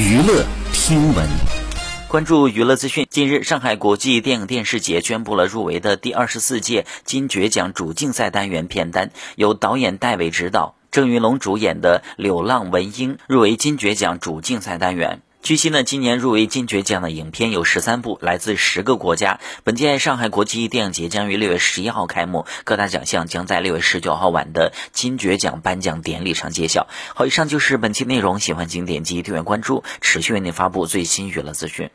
娱乐听闻，关注娱乐资讯。近日，上海国际电影电视节宣布了入围的第二十四届金爵奖主竞赛单元片单，由导演戴维执导、郑云龙主演的《流浪文英》入围金爵奖主竞赛单元。据悉呢，今年入围金爵奖的影片有十三部，来自十个国家。本届上海国际电影节将于六月十一号开幕，各大奖项将在六月十九号晚的金爵奖颁奖典礼上揭晓。好，以上就是本期内容，喜欢请点击订阅关注，持续为您发布最新娱乐资讯。